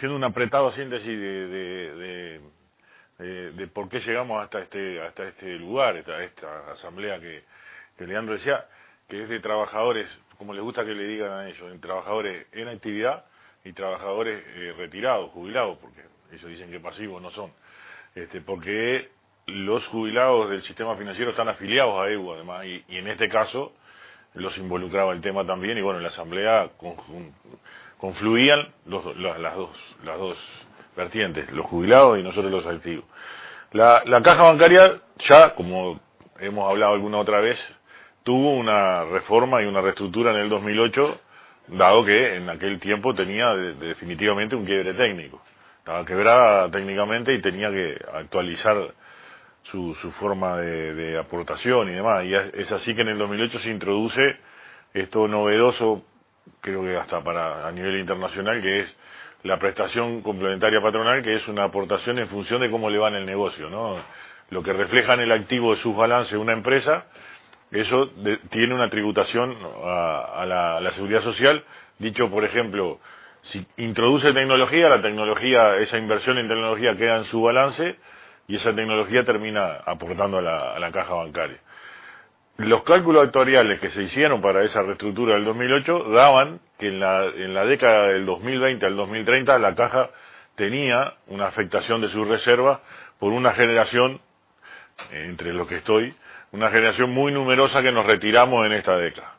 haciendo un apretado síntesis de, de, por qué llegamos hasta este, hasta este lugar, esta, esta asamblea que, Leandro decía, que es de trabajadores, como les gusta que le digan a ellos, de trabajadores en actividad y trabajadores eh, retirados, jubilados, porque ellos dicen que pasivos no son, este, porque los jubilados del sistema financiero están afiliados a EU además, y, en este caso los involucraba el tema también, y bueno, en la asamblea confluían los, las, dos, las dos vertientes, los jubilados y nosotros los activos. La, caja bancaria ya, como hemos hablado alguna otra vez, tuvo una reforma y una reestructura en el 2008 dado que en aquel tiempo tenía definitivamente un quiebre técnico. Estaba quebrada técnicamente y tenía que actualizar su, su forma de, aportación y demás. Y es así que en el 2008 se introduce esto novedoso, creo que hasta para a nivel internacional, que es la prestación complementaria patronal, que es una aportación en función de cómo le va en el negocio, ¿no? Lo que refleja en el activo de sus balances una empresa eso tiene una tributación a, la, seguridad social. Dicho, por ejemplo, si introduce tecnología, la tecnología, esa inversión en tecnología queda en su balance y esa tecnología termina aportando a la, caja bancaria. Los cálculos actuariales que se hicieron para esa reestructura del 2008 daban que en la, en la década del 2020 al 2030 la caja tenía una afectación de sus reservas por una generación, entre lo que estoy, una generación muy numerosa que nos retiramos en esta década.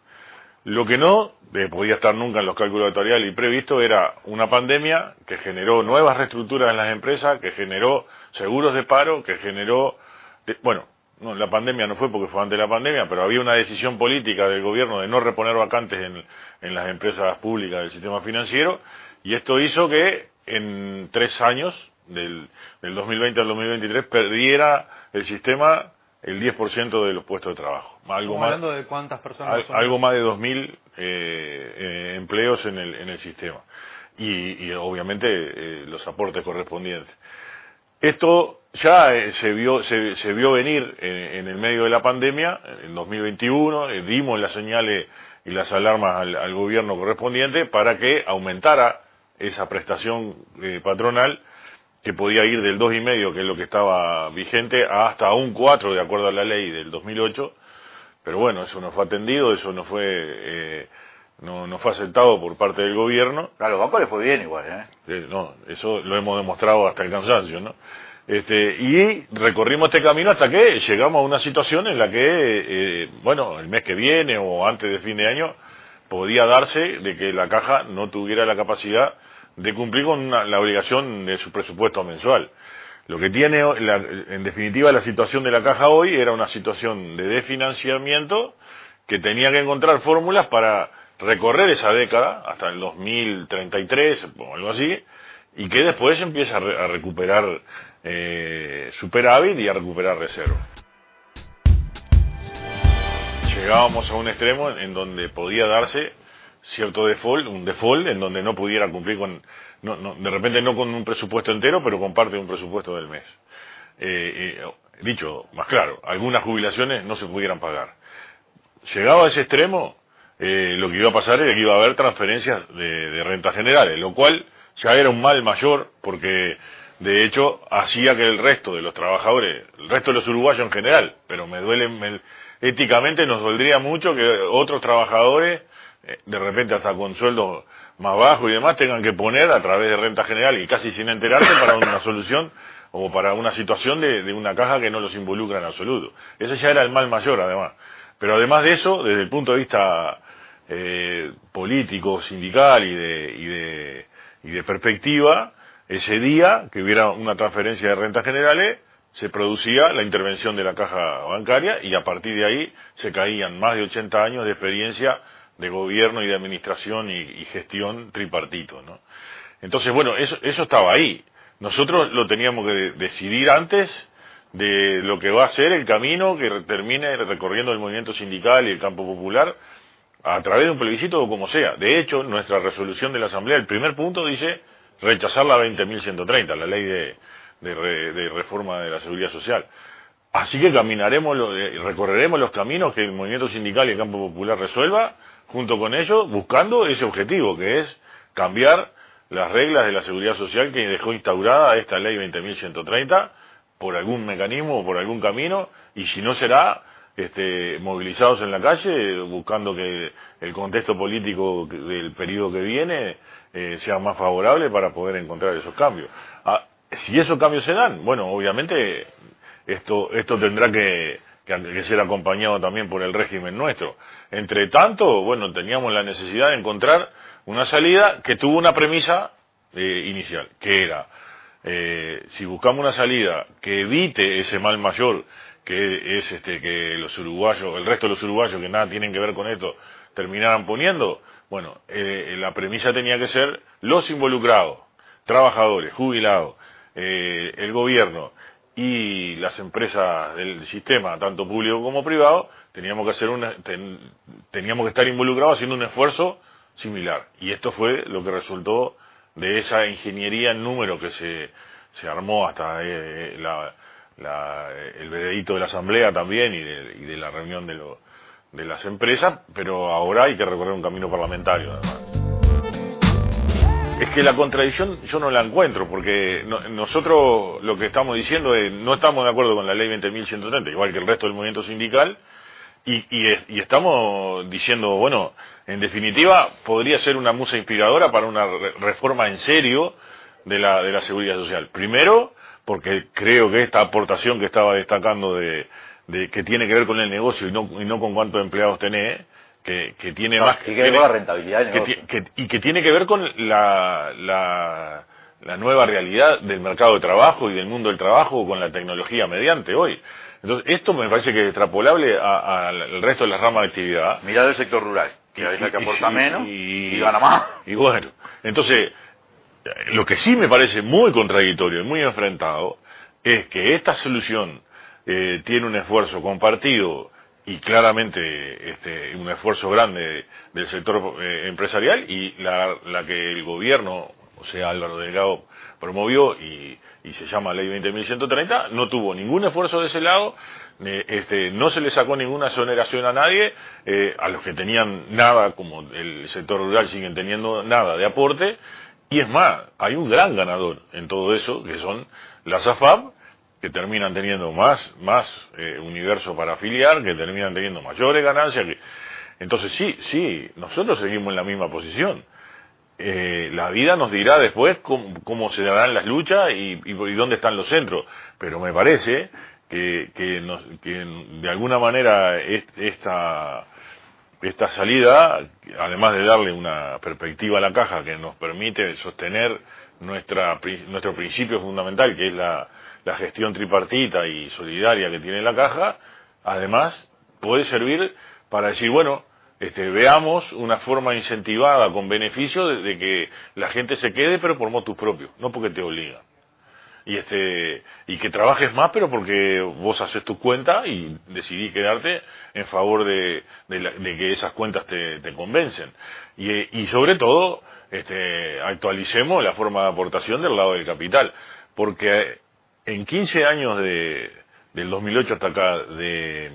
Lo que no eh, podía estar nunca en los cálculos actuariales y previsto era una pandemia que generó nuevas reestructuras en las empresas, que generó seguros de paro, que generó, bueno, no, la pandemia no fue porque fue antes de la pandemia, pero había una decisión política del gobierno de no reponer vacantes en, en las empresas públicas del sistema financiero y esto hizo que en tres años, del, del 2020 al 2023, perdiera el sistema el 10% de los puestos de trabajo. Algo más, hablando de cuántas personas Algo más de 2.000 eh, eh, empleos en el, en el sistema. Y, y obviamente eh, los aportes correspondientes. Esto ya eh, se vio se, vio venir en, el medio de la pandemia, en 2021, dimos las señales y las alarmas al, gobierno correspondiente para que aumentara esa prestación patronal que podía ir del dos y medio, que es lo que estaba vigente, hasta un 4 de acuerdo a la ley del 2008. Pero bueno, eso no fue atendido, eso no fue eh, no, no fue aceptado por parte del gobierno. A los bancos les fue bien igual, ¿eh? ¿eh? no, eso lo hemos demostrado hasta el cansancio, ¿no? Este, y recorrimos este camino hasta que llegamos a una situación en la que, eh, bueno, el mes que viene o antes de fin de año, podía darse de que la caja no tuviera la capacidad de cumplir con la obligación de su presupuesto mensual. Lo que tiene, en definitiva, la situación de la caja hoy era una situación de desfinanciamiento que tenía que encontrar fórmulas para recorrer esa década hasta el 2033 o algo así y que después empieza a, recuperar eh, superávit y a recuperar reserva. Llegábamos a un extremo en donde podía darse cierto default, un default en donde no pudiera cumplir con, no, no, de repente no con un presupuesto entero, pero con parte de un presupuesto del mes. Eh, eh, dicho más claro, algunas jubilaciones no se pudieran pagar. Llegado a ese extremo, eh, lo que iba a pasar era que iba a haber transferencias de, de rentas generales, lo cual ya era un mal mayor porque de hecho hacía que el resto de los trabajadores, el resto de los uruguayos en general, pero me duele, me, éticamente nos doldría mucho que otros trabajadores eh, de repente hasta con sueldos más bajos y demás, tengan que poner a través de renta general y casi sin enterarse para una solución o para una situación de, una caja que no los involucra en absoluto. Ese ya era el mal mayor, además. Pero además de eso, desde el punto de vista eh, político, sindical y de, y de, y de perspectiva, ese día que hubiera una transferencia de rentas generales, se producía la intervención de la caja bancaria y a partir de ahí se caían más de 80 años de experiencia de gobierno y de administración y, gestión tripartito, ¿no? Entonces, bueno, eso, eso estaba ahí. Nosotros lo teníamos que decidir antes de lo que va a ser el camino que termine recorriendo el movimiento sindical y el campo popular a través de un plebiscito o como sea. De hecho, nuestra resolución de la Asamblea, el primer punto dice rechazar la 20.130, la ley de, de, reforma de la seguridad social. Así que caminaremos, recorreremos los caminos que el movimiento sindical y el campo popular resuelva junto con ellos buscando ese objetivo que es cambiar las reglas de la seguridad social que dejó instaurada esta ley 20.130 por algún mecanismo o por algún camino y si no será este, movilizados en la calle buscando que el contexto político del periodo que viene eh, sea más favorable para poder encontrar esos cambios. Ah, si esos cambios se dan, bueno, obviamente esto, esto tendrá que, que, ser acompañado también por el régimen nuestro. Entre tanto, bueno, teníamos la necesidad de encontrar una salida que tuvo una premisa eh, inicial, que era, eh, si buscamos una salida que evite ese mal mayor, que es este, que los uruguayos, el resto de los uruguayos que nada tienen que ver con esto, terminaran poniendo, bueno, eh, la premisa tenía que ser los involucrados, trabajadores, jubilados, el gobierno y las empresas del sistema, tanto público como privado, teníamos que hacer una, teníamos que estar involucrados haciendo un esfuerzo similar. Y esto fue lo que resultó de esa ingeniería en número que se, se armó hasta eh, la, la, el veredito de la asamblea también y de, la reunión de, lo, de las empresas, pero ahora hay que recorrer un camino parlamentario además. Es que la contradicción yo no la encuentro, porque nosotros lo que estamos diciendo es no estamos de acuerdo con la ley 20.130, igual que el resto del movimiento sindical, y, y, y, estamos diciendo, bueno, en definitiva, podría ser una musa inspiradora para una reforma en serio de la, de la seguridad social. Primero, porque creo que esta aportación que estaba destacando de, de que tiene que ver con el negocio y no, y no con cuántos empleados tenés, que, que tiene más que, que la rentabilidad del negocio. y que tiene que ver con la, la, la nueva realidad del mercado de trabajo y del mundo del trabajo con la tecnología mediante hoy. Entonces, esto me parece que es extrapolable al resto de las ramas de actividad. Mirad el sector rural, que a veces que aporta menos y, gana más. Y bueno, entonces, lo que sí me parece muy contradictorio y muy enfrentado es que esta solución eh, tiene un esfuerzo compartido y claramente este, un esfuerzo grande del sector eh, empresarial y la, la que el gobierno, o sea, Álvaro Delgado, promovió y, se llama Ley 20.130, no tuvo ningún esfuerzo de ese lado, este, no se le sacó ninguna exoneración a nadie, eh, a los que tenían nada, como el sector rural siguen teniendo nada de aporte, y es más, hay un gran ganador en todo eso, que son las AFAP, que terminan teniendo más, más eh, universo para afiliar, que terminan teniendo mayores ganancias. Que... Entonces sí, sí, nosotros seguimos en la misma posición. Eh, la vida nos dirá después cómo, se darán las luchas y, y, dónde están los centros. Pero me parece que, que, nos, que de alguna manera esta, esta salida, además de darle una perspectiva a la caja que nos permite sostener nuestra, nuestro principio fundamental, que es la, gestión tripartita y solidaria que tiene la caja, además puede servir para decir, bueno, este, veamos una forma incentivada con beneficio de, que la gente se quede, pero por motus propios, no porque te obliga. Y este, y que trabajes más, pero porque vos haces tu cuenta y decidís quedarte en favor de, de, que esas cuentas te, te convencen. Y, y sobre todo, este, actualicemos la forma de aportación del lado del capital, porque en 15 años de, del 2008 hasta acá de,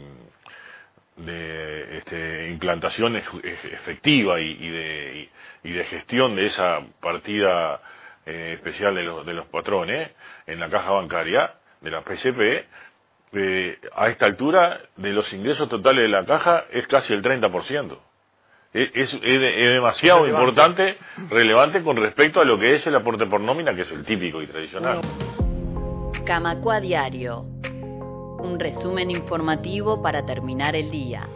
de este, implantación efectiva y, y, de, y, de, gestión de esa partida eh, especial de los, de los patrones en la caja bancaria de la PCP, eh, a esta altura de los ingresos totales de la caja es casi el 30%. Es, es, es, demasiado importante, relevante con respecto a lo que es el aporte por nómina, que es el típico y tradicional. Camacua Diario. Un resumen informativo para terminar el día.